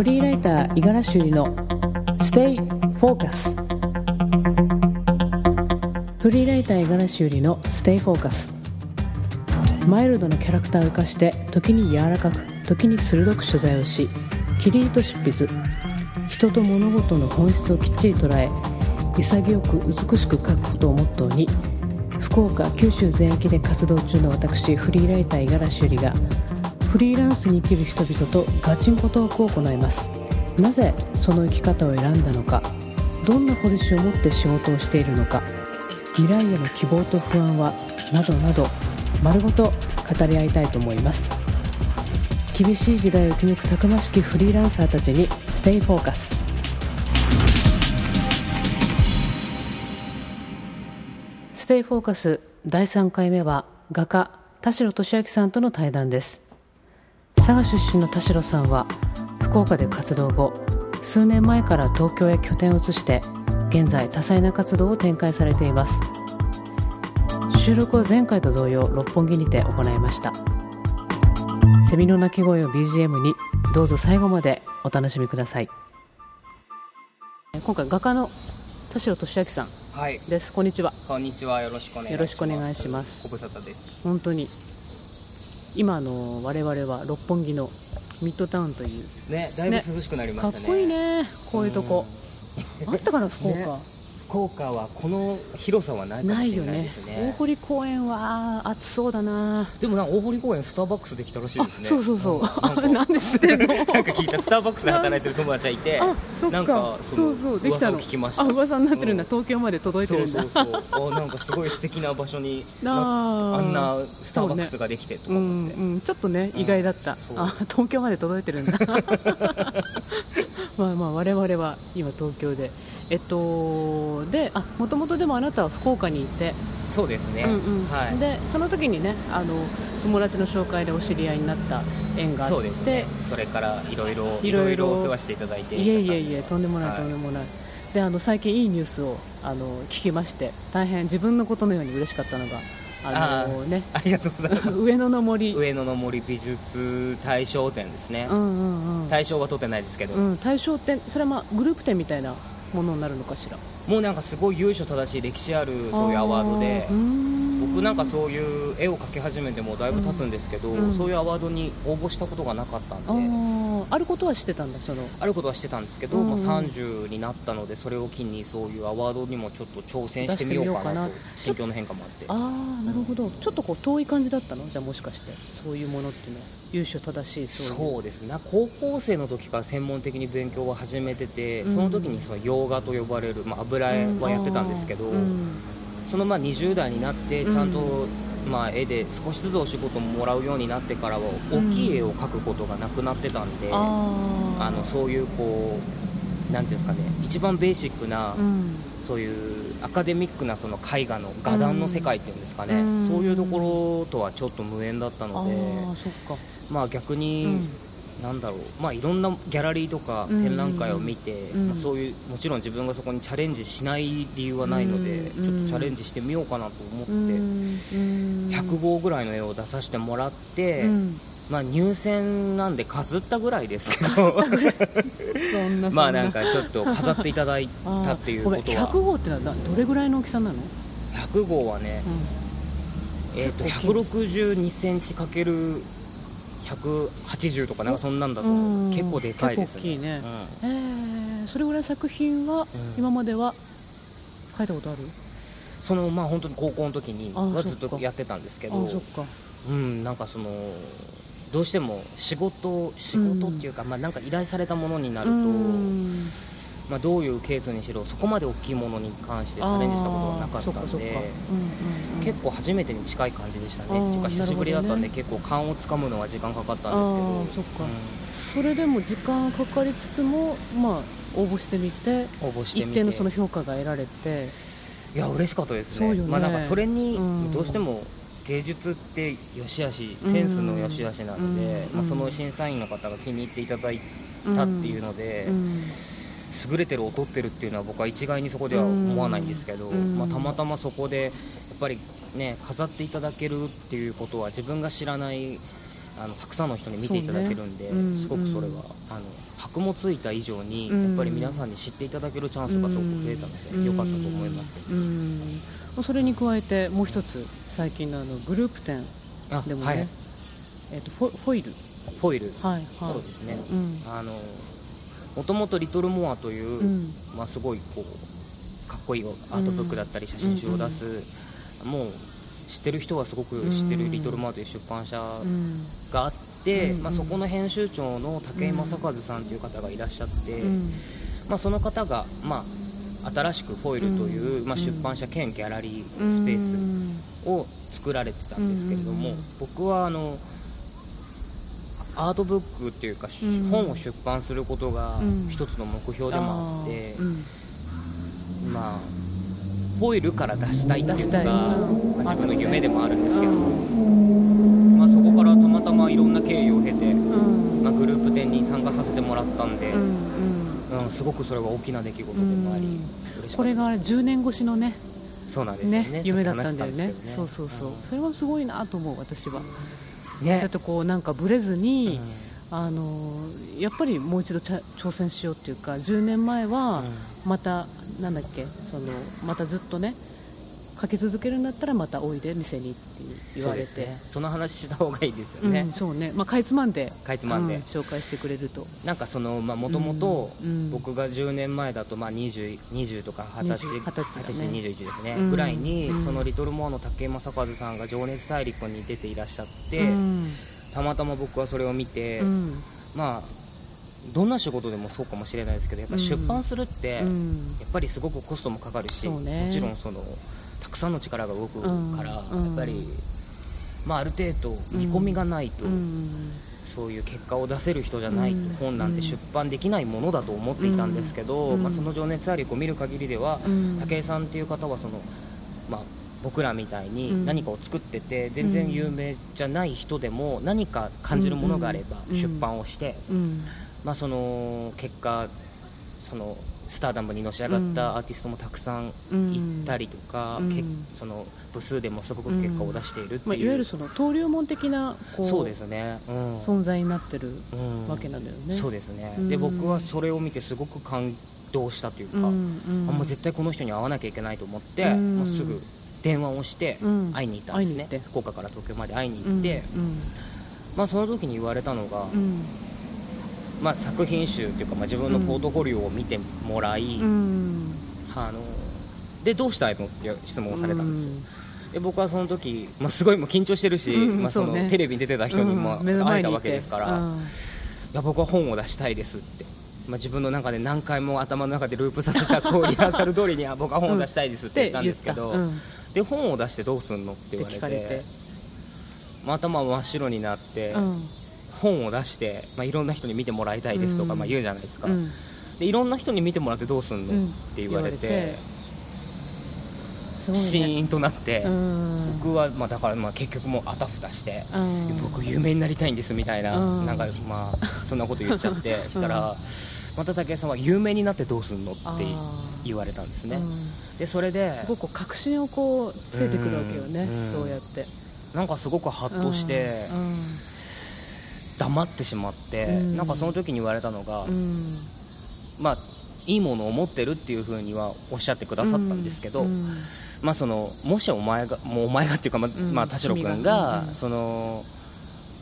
フリーライター五十嵐ゆりの Stay Focus フリーライター五十嵐ゆりの Stay Focus マイルドなキャラクターを生かして時に柔らかく時に鋭く取材をしきりりと執筆。人と物事の本質をきっちり捉え潔く美しく書くことをモットーに福岡九州全域で活動中の私フリーライター五十嵐ゆりがフリーランスに生きる人々とガチンコトークを行います。なぜその生き方を選んだのか。どんなポリシーを持って仕事をしているのか。未来への希望と不安は。などなど。丸ごと語り合いたいと思います。厳しい時代を生き抜くたくましきフリーランサーたちに stay focus。stay focus第3回目は画家田代俊明さんとの対談です。佐賀出身の田代さんは福岡で活動後数年前から東京へ拠点を移して現在多彩な活動を展開されています収録は前回と同様六本木にて行いましたセミの鳴き声を BGM にどうぞ最後までお楽しみください今回画家の田代俊明さんはい。ですこんにちはこんにちは。よろしくお願いします。よろしくお願いしますご無沙汰です。本当に今あの我々は六本木のミッドタウンという。ね、だいぶ涼しくなりまかっしたね。こいいね。こういうとこ。あったかな福岡、ね福岡はこの広さはないかもしれないですね。大堀公園は暑そうだな。でもな大堀公園スターバックスできたらしいあですね。そうそうそう、んなんか なんで知ってるの？なんか聞いたスターバックスで働いてる友達がいて、なんかそうそうできたの。聞きました。あ噂になってるんだ、うん東京まで届いてそるだ。うんそうそう。あなんかすごい素敵な場所になああんなスターバックスができてとかう思って。んうん、ちょっとね、うん。意外だった。そう。あ東京まで届いてるんだ。まあまあ我々は今東京でえっとであもともとでもあなたは福岡にいて、そうですね。うんうんはい。でその時にねあの友達の紹介でお知り合いになった縁があってそうですね。それからいろいろいろいろお世話していただいて。いえいえいえとんでもないはいとんでもない、であの最近いいニュースをあの聞きまして大変自分のことのように嬉しかったのがあのねありがとうございます。上野の森上野の森美術大賞展ですねう。んうんうん大賞は取ってないですけど、うん、大賞展それはまあグループ展みたいなものになるのかしら。もうなんかすごい由緒正しい歴史あるそういうアワードで僕なんかそういう絵を描き始めてもだいぶ経つんですけど、うん。そういうアワードに応募したことがなかったんで、あることは知ってたんだその。あることはしてたんですけど、うん。うんまあ、30になったのでそれを機にそういうアワードにもちょっと挑戦してみようかなと心境の変化もあって。ああなるほど。ちょっとこう遠い感じだったの？じゃあもしかして。そういうものっていうのは。優秀正しいそういう。そうですね。高校生の時から専門的に勉強を始めてて、うんその時にその洋画と呼ばれる、まあ、油絵はやってたんですけど、うんそのまあ20代になってちゃんと、まあ絵で少しずつお仕事ももらうようになってからは大きい絵を描くことがなくなってたんで、あー。あのそういうこうなんていうんですかね一番ベーシックな、うん。そういうアカデミックなその絵画の画壇の世界っていうんですかね、うん。そういうところとはちょっと無縁だったあので、ーそっか。まあ逆に、うんなんだろう。まあいろんなギャラリーとかうん。展覧会を見て、うん。まあ、そういうもちろん自分がそこにチャレンジしない理由はないので、うん。ちょっとチャレンジしてみようかなと思って、うん。うん100号ぐらいの絵を出させてもらって、うん。まあ入選なんでかすったぐらいですけど。そんなまあなんかちょっと飾っていただいたっていうことは。100号ってのはなどれぐらいの大きさなの、100号はね、えー、と結構162センチかける180とかなんかそんなんだと思う。うん。結構でかいですね。結構大きいね。うん。えー、それぐらい作品はん。今までは書いたことある、そのまあ本当に高校の時にあはずっとやってたんですけどあそっか。うんなんかそのどうしても仕事仕事っていうか、まあなんか依頼されたものになると、うんまあ、どういうケースにしろそこまで大きいものに関してチャレンジしたことがなかったんでうんうんうん。結構初めてに近い感じでしたね。っていうか久しぶりだったんで、なる結構勘をつかむのは時間かかったんですけど。そっか。それでも時間かかりつつもまあ応募してみてうん応募してみて。一定のその評価が得られて。いや嬉しかったですね。ね。まあなんかそれにうん。どうしても芸術って良し悪しセンスの良し悪しなので、うん。まあ、その審査員の方が気に入っていただいたっていうので、うん優れてる劣ってるっていうのは僕は一概にそこでは思わないんですけど、うんまあ、たまたまそこでやっぱりね飾っていただけるっていうことは自分が知らないあのたくさんの人に見ていただけるんで、ね。うんすごくそれはあの箔もついた以上に、うんやっぱり皆さんに知っていただけるチャンスがすごく増えたので、良かったと思います、うん。それに加えてもう一つ最近のあのグループ展あでもね、はい。えっとフォフォイル。フォイル、はいはい。そうですね。うん。あのもともと「リトルモア」という、うん。まあ、すごいこうかっこいいアートブックだったり写真集を出す、もう知ってる人はすごく知ってる「リトルモア」という出版社うんがあって、うんまあ、そこの編集長の武井正和さんという方がいらっしゃって、うんまあ、その方が、まあ、新しくフォイルという、うんまあ、出版社兼ギャラリースペースを作られてたんですけれども、うん。僕はあのアートブックっていうか、うん。本を出版することがうん。一つの目標でもあって、ー。うん。まあフォイルから出したいっていうのが、まあ自分の夢でもあるんですけど、うん。まあ、そこからたまたまいろんな経緯を経て、うん。まあ、グループ展に参加させてもらったんで、うんすごくそれは大きな出来事でもあり、これが10年越しのねそうなんですよね。ね夢だったんだよね。さっき話したそうそうそう。それはすごいなと思う私はうんねだってこうなんかブレずに、うあのやっぱりもう一度挑戦しようっていうか10年前はまた、なんだっけそのまたずっとね書き続けるんだったらまたおいで店にって言われて。そね。その話した方がいいですよね、うん、そうね、まあ、かいつまんで。かいつまんで。うん紹介してくれると。なんかそのまあもともとうん。僕が10年前だとまあ 20, 20とか20歳20 20だね。20 21ですね、うんぐらいに、うん。そのリトルモアの武井正和さんが「情熱大陸」に出ていらっしゃって、うん。たまたま僕はそれを見て、うん。まあどんな仕事でもそうかもしれないですけどやっぱ出版するって、うん。やっぱりすごくコストもかかるし、もちろんそのさんの力が動くから、うんやっぱり、まあ、ある程度見込みがないと、うん。そういう結果を出せる人じゃないと、うん。本なんて出版できないものだと思っていたんですけど、うん。まあ、その「情熱大陸」を見る限りでは、うん。武井さんっていう方はその、まあ、僕らみたいにうん。何かを作ってて全然有名じゃない人でも何か感じるものがあればうん。出版をして、うん。まあ、その結果そのスターダムにのし上がったアーティストもたくさんいたりとか、うん。けその部数でもすごく結果を出しているってまあ、いいう、わゆるその登竜門的なこうそうですね、うん。存在になってるうん。わけなんだよね。そうですね、うん。で僕はそれを見てすごく感動したというか、うんうんあもう絶対この人に会わなきゃいけないと思って、うん。もうすぐ電話をしてうん。会いに行ったんですね、福岡から東京まで会いにうん行って、まあ、その時に言われたのが、うんまあ、作品集というか、まあ、自分のポートフォリオを見てもらい、うん。あのでどうしたいのって質問をされたんですよ、で僕はその時、まあ、すごいもう緊張してるし、うんまあ、そのテレビに出てた人にも会えたわけですから、いや僕は本を出したいですって、まあ、自分の中で何回も頭の中でループさせたこうリハーサル通りにあ 僕は本を出したいですって言ったんですけど、で本を出してどうすんのって言われて。まあ頭真っ白になって、うん本を出して、まあ、いろんな人に見てもらいたいですとか、うん。まあ、言うじゃないですか、うん。でいろんな人に見てもらってどうすんの、うん。って言われてシーンとなって、うん。僕は、まあ、だからまあ結局もうあたふたして、うん。僕有名になりたいんですみたいな,、うん。なんかまあそんなこと言っちゃって したら、また武井さんは有名になってどうすんの？って言われたんですね、うん。でそれですごく確信をこうついてくるわけよねうん。そうやって。なんかすごくハッとしてうん黙ってしまって、うん。なんかその時に言われたのが、うん。まあいいものを持ってるっていうふうにはおっしゃってくださったんですけど、うん。まあ、そのもしお前がもうお前がっていうか、ままあ、田代君君が、その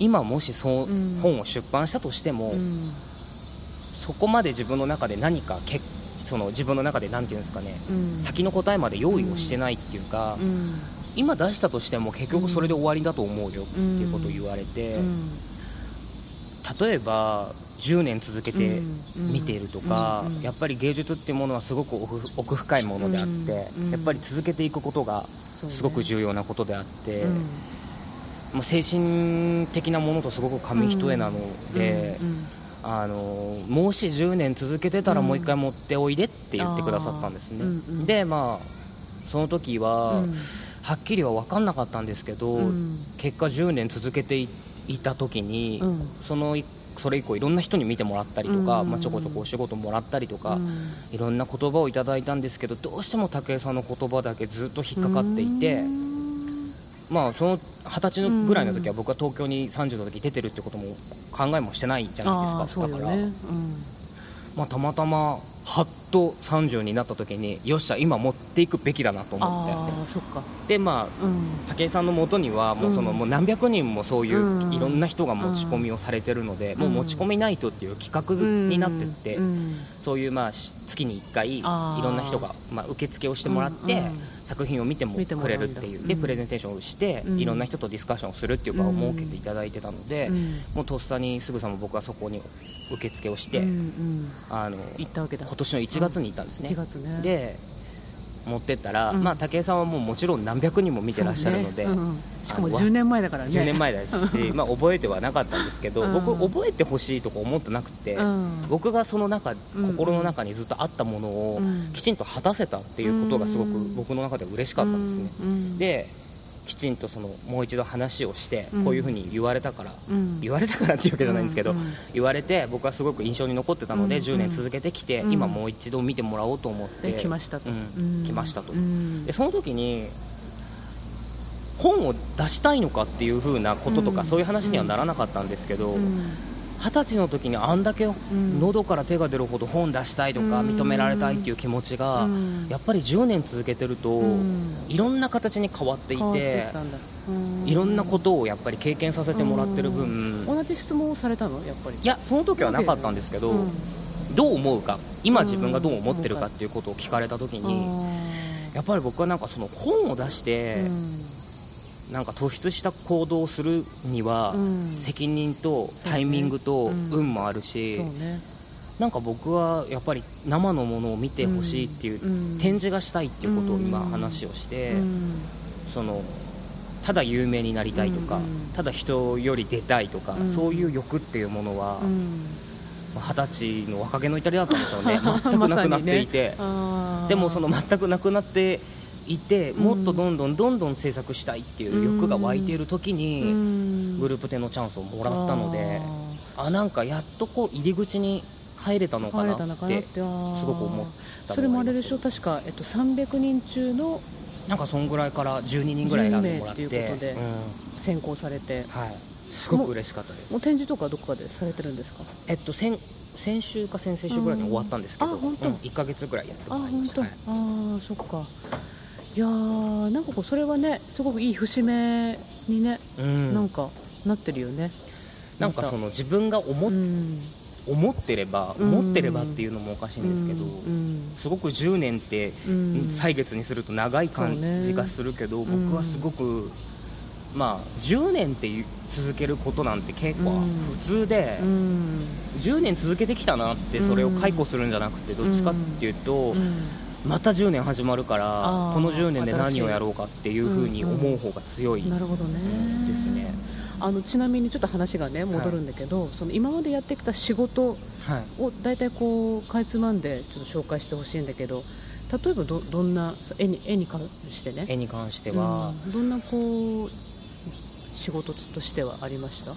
今もしそう、うん。本を出版したとしても、うん。そこまで自分の中で何かけその自分の中で何て言うんですかね、うん。先の答えまで用意をしてないっていうか、うん。今出したとしても結局それで終わりだと思うよっていうことを言われて、例えば10年続けてうん見ているとか、うんやっぱり芸術っていうものはすごく奥奥深いものであって、うんやっぱり続けていくことがすごく重要なことであって、うん。まあ、精神的なものとすごく紙一重なので、うんうんあのもし10年続けてたらもう一回持っておいでって言ってくださったんですね、でまあその時は、うん。はっきりは分かんなかったんですけど、うん。結果10年続けていいた時に、うん。そのいそれ以降いろんな人に見てもらったりとか、うん。まあ、ちょこちょこお仕事もらったりとか、うん。いろんな言葉をいただいたんですけどどうしても武井さんの言葉だけずっと引っかかっていて、まあその二十歳のぐらいの時は僕は東京に30の時出てるってことも考えもしてないじゃないですか、だから、ね、うん。まあ、たまたまはっと30になった時によっしゃ今持っていくべきだなと思って。でまあうん。武井さんのもとにはもうその、うん。もう何百人もそういう、うん。いろんな人が持ち込みをされてるので、もう持ち込みナイトっていう企画になってって、うん。そういうまあし月に1回いろんな人がまあ受付をしてもらって、うんうん。作品を見てもくれるっていう。うん。でプレゼンテーションをして、うん。いろんな人とディスカッションをするっていう場を設けていただいてたので、うん。もうとっさにすぐさま僕はそこに受付をして、うんうん。あの行ったわけだ。今年の1月に行ったんですね、1月ね。で持ってったら、うん。まあ、武井さんはもうもちろん何百人も見てらっしゃるので、ねうんしかもあの10年前だからね。10年前だし、まあ、覚えてはなかったんですけど、うん。僕覚えてほしいとか思ってなくて、うん。僕がその中ん心の中にずっとあったものをうん。きちんと果たせたっていうことがすごくうん僕の中では嬉しかったんですね、うん。できちんとそのもう一度話をしてうん。こういうふうに言われたから、うん。言われたからっていうわけじゃないんですけど、言われて僕はすごく印象に残ってたので、うん10年続けてきて、うん。今もう一度見てもらおうと思って、で来ましたと、うん来ましたと。うん。でその時に本を出したいのかっていう風なこととか、うん。そういう話にはならなかったんですけど、うん二十歳の時にあんだけん。喉から手が出るほど本出したいとかうん。認められたいっていう気持ちがうん。やっぱり10年続けてるとうん。いろんな形に変わっていていろんなことをやっぱり経験させてもらってる分。同じ質問をされたの？やっぱり。いやその時はなかったんですけどうん。どう思うか今自分がどう思ってるかっていうことを聞かれた時にやっぱり僕はなんかその本を出してなんか突出した行動をするにはうん。責任とタイミングとうん。運もあるしなんか僕はやっぱり生のものを見てほしいっていう、うん。展示がしたいっていうことを今うん。話をして、うん。そのただ有名になりたいとか、うん。ただ人より出たいとか、うん。そういう欲っていうものは二十、歳の若気の至りだったんでしょうね。全くなくなっていて、でもその全くなくなっていてもっとどんどんどんどん制作したいっていう欲が湧いている時に、うん。グループ展のチャンスをもらったのであなんかやっとこう入り口に入れたのか入なってすごく思ったそれもあれでしょ？確か、えっと、300人中のなんかそんぐらいから12人ぐらい選んでもらって。12名っていうん。選考されて。はい、すごく嬉しかったです。もう展示とかどこかでされてるんですか？えっと先先週か先々週ぐらいに終わったんですけど、うんあ本当。1か月ぐらいやってあもらいま本当、した、はい。ああそっかいやーなんかこうそれはねすごくいい節目にね、うん。なんかなってるよね。なんかその自分が思,、うん。思ってればうん。思ってればっていうのもおかしいんですけど、うん。すごく10年ってうん。歳月にすると長い感じがするけど、ね。僕はすごく、まあ10年って続けることなんて結構うん。普通で、うん。10年続けてきたなってそれを解雇するんじゃなくてどっちかっていうと、うんまた10年始まるからこの10年で何をやろうかっていうふうに思う方が強いなるほどね、ですね。あのちなみにちょっと話がね戻るんだけど、その今までやってきた仕事はい。を大体こうかいつまんでちょっと紹介してほしいんだけど例えばどどんな絵に絵に関してね。絵に関しては、うん。どんなこう仕事としてはありました？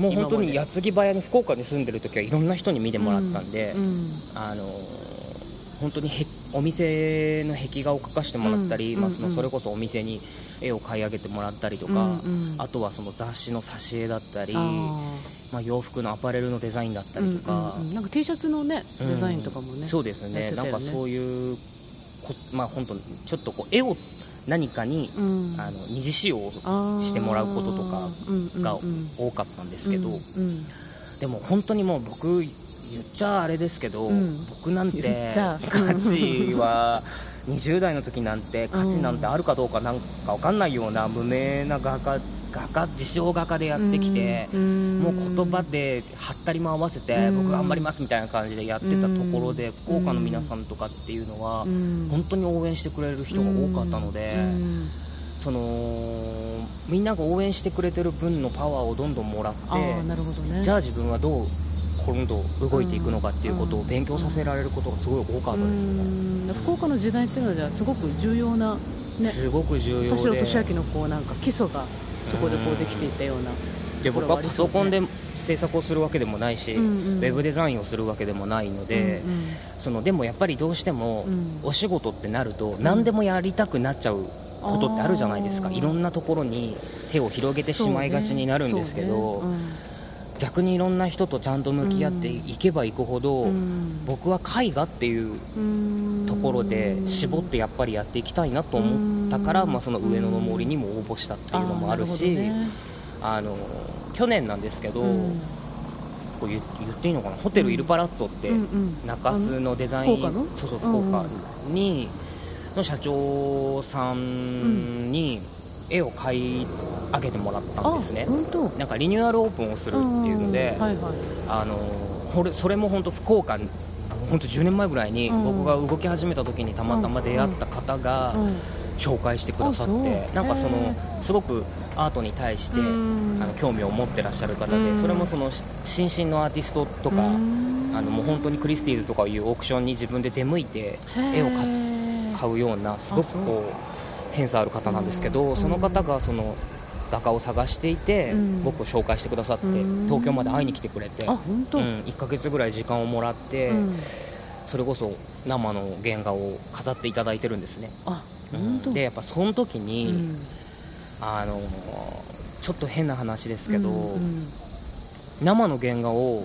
もう本当に矢継ぎ早に福岡に住んでる時はいろんな人に見てもらったんで、うんあの本当にへお店の壁画を描かせてもらったり、まあ、そのそれこそお店に絵を買い上げてもらったりとか、あとはその雑誌の挿絵だったり、あまあ、洋服のアパレルのデザインだったりとか、なんか T シャツのねうん。デザインとかもね、そうですね。なんかそういうこまあ本当にちょっとこう絵を何かに、うん。あの二次使用してもらうこととかが多かったんですけど、でも本当にもう僕言っちゃあれですけど、うん。僕なんて価値は20代の時なんて価値なんてあるかどうかなんか分かんないような無名な画家画家自称画家でやってきて、うん。もう言葉ではったりも合わせて、うん。僕頑張りますみたいな感じでやってたところで、うん。福岡の皆さんとかっていうのは、うん。本当に応援してくれる人が多かったので、うん。そのみんなが応援してくれてる分のパワーをどんどんもらってじゃあ自分はどう今度動いていくのかっていうことを勉強させられることがすごい多かったですよね、うん。福岡の時代っていうのはじゃあすごく重要なねすごく重要田代で俊明のこうなんか基礎がそこでこうできていたようなで僕はパソコンで制作をするわけでもないし、うんうん。ウェブデザインをするわけでもないので、うんうん。そのでもやっぱりどうしてもうん。お仕事ってなると何でもやりたくなっちゃうことってあるじゃないですか。いろんなところに手を広げてしまいがちになるんですけど、逆にいろんな人とちゃんと向き合っていけばいくほど、うん、僕は絵画っていうところで絞ってやっぱりやっていきたいなと思ったから、まあ、その上野の森にも応募したっていうのもあるし、ね、あの去年なんですけど、こう言っていいのかな？ホテルイルパラッツォって中洲のデザイン、そうそう福岡にの社長さんに絵を描い上げてもらったんですね。なんかリニューアルオープンをするっていうので、はいはい、あのそれも本当福岡本当10年前ぐらいに僕が動き始めた時にたまたま出会った方が紹介してくださってなんかそのすごくアートに対してあの興味を持ってらっしゃる方でそれもその新進のアーティストとかあのもう本当にクリスティーズとかいうオークションに自分で出向いて絵を買うようなすごくこうセンスある方なんですけどその方がその画家を探していて、僕を紹介してくださって東京まで会いに来てくれて、うん、1ヶ月ぐらい時間をもらって、それこそ生の原画を飾っていただいてるんですね。うん、でやっぱその時に、あのちょっと変な話ですけど、生の原画を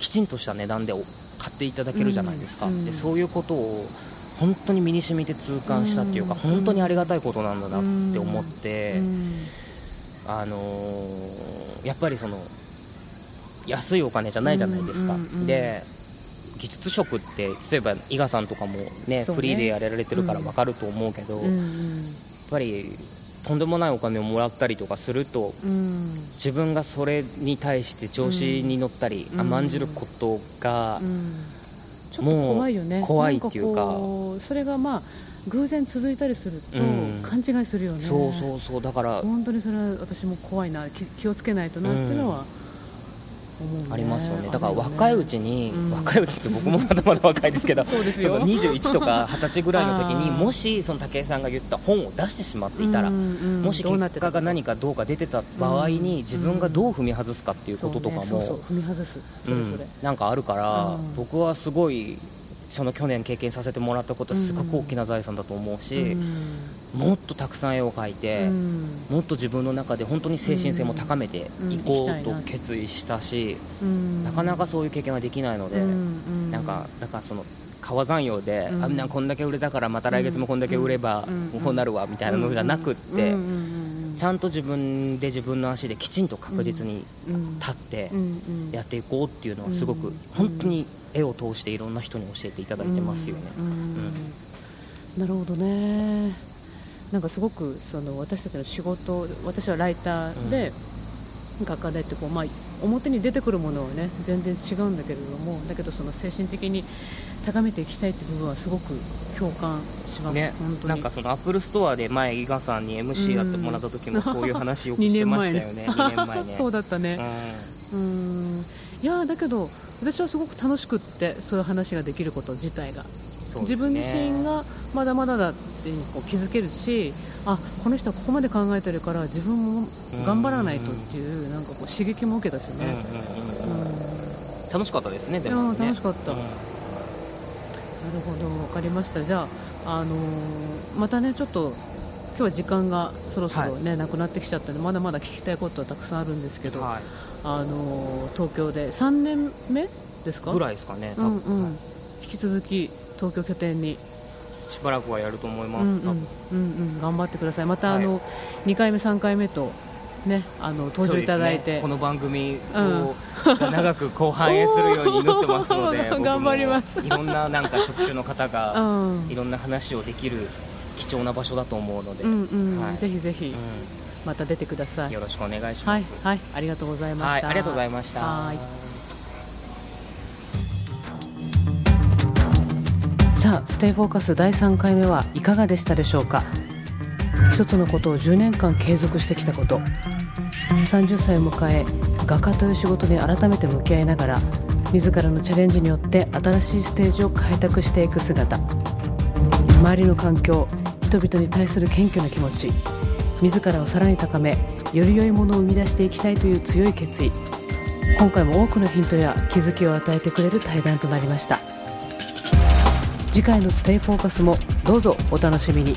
きちんとした値段で買っていただけるじゃないですか、でそういうことを本当に身に染みて痛感したっていうか、本当にありがたいことなんだなって思って、あのー、やっぱりその安いお金じゃないじゃないですか。で技術職って例えば伊賀さんとかもね、ね、フリーでやられてるから分かると思うけど、やっぱりとんでもないお金をもらったりとかすると、自分がそれに対して調子に乗ったり、甘んじることが、ちょっと怖いよね。怖いっていうか。それがまあ偶然続いたりすると勘違いするよね、うん、そうそうそう。だから本当にそれは私も怖いな気をつけないとなっていうのは、ね、ありますよね。だから若いうちに、うん、若いうちって僕もまだまだ若いですけど そうですよ。21とか20歳ぐらいの時にもしその武井さんが言った本を出してしまっていたら、うんうん、もし結果が何かどうか出てた場合に自分がどう踏み外すかっていうこととかも、ね、踏み外す。それそれ、なんかあるから、僕はすごいその去年経験させてもらったことはすごく大きな財産だと思うし、もっとたくさん絵を描いて、もっと自分の中で本当に精神性も高めていこうと決意したし、なかなかそういう経験はできないので、なんかだからその川山用で、あんなこんだけ売れたからまた来月もこんだけ売ればこうなるわみたいなのじゃなくって。ちゃんと自分で自分の足できちんと確実に立ってやっていこうっていうのはすごく本当に絵を通していろんな人に教えていただいてますよね。なるほどね。なんかすごくその私たちの仕事私はライターで、画家でってこう、まあ、表に出てくるものはね全然違うんだけれどもだけどその精神的に高めていきたいという部分はすごく共感します、ね、なんかそのアップルストアで前伊賀さんに MC やってもらった時もそういう話を してましたよね2年前ね。そうだったね。うん。いやだけど私はすごく楽しくってそういう話ができること自体が、ね、自分自身がまだまだだってこう気づけるしあこの人はここまで考えてるから自分も頑張らないとっていうなんかこう刺激も受けたしね、楽しかったですねでもね。楽しかった、うん、なるほど分かりました。じゃあ、あのー、またねちょっと今日は時間がそろそろね、はい、なくなってきちゃったのでまだまだ聞きたいことはたくさんあるんですけど、はい。あの東京で3年目ですか？ぐらいですかね、うんうん、引き続き東京拠点に。しばらくはやると思います、うんうん。うんうん、頑張ってください。また、はい、あの2回目3回目とね、あの登場いただいて、ね、この番組を、長くこう反映するように祈ってますので 頑張ります。いろんななんか職種の方が、いろんな話をできる貴重な場所だと思うので、うんうん。はい、ぜひぜひ、また出てください。よろしくお願いします、はい、はい、ありがとうございました、はい、ありがとうございました。さあステイフォーカス第3回目はいかがでしたでしょうか？一つのことを10年間継続してきたこと。30歳を迎え画家という仕事に改めて向き合いながら自らのチャレンジによって新しいステージを開拓していく姿。周りの環境人々に対する謙虚な気持ち。自らをさらに高めより良いものを生み出していきたいという強い決意。今回も多くのヒントや気づきを与えてくれる対談となりました。次回の「ステイフォーカスもどうぞお楽しみに。